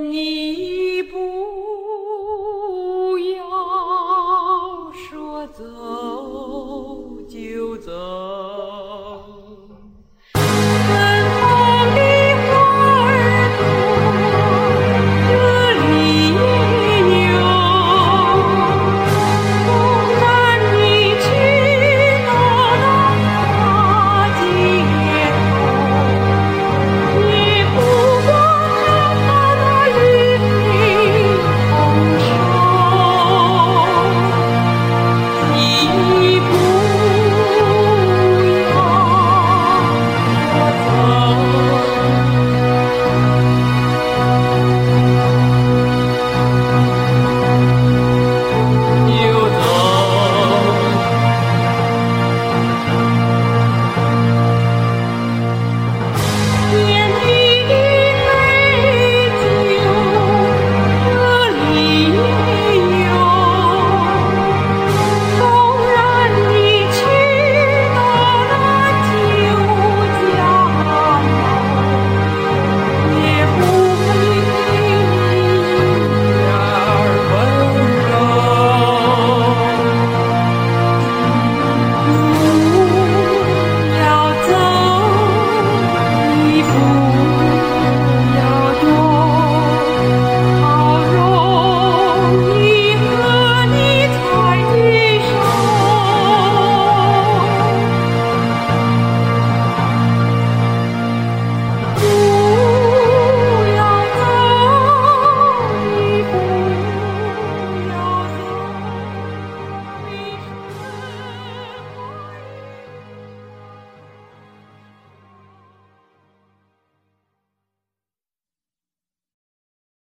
Nee.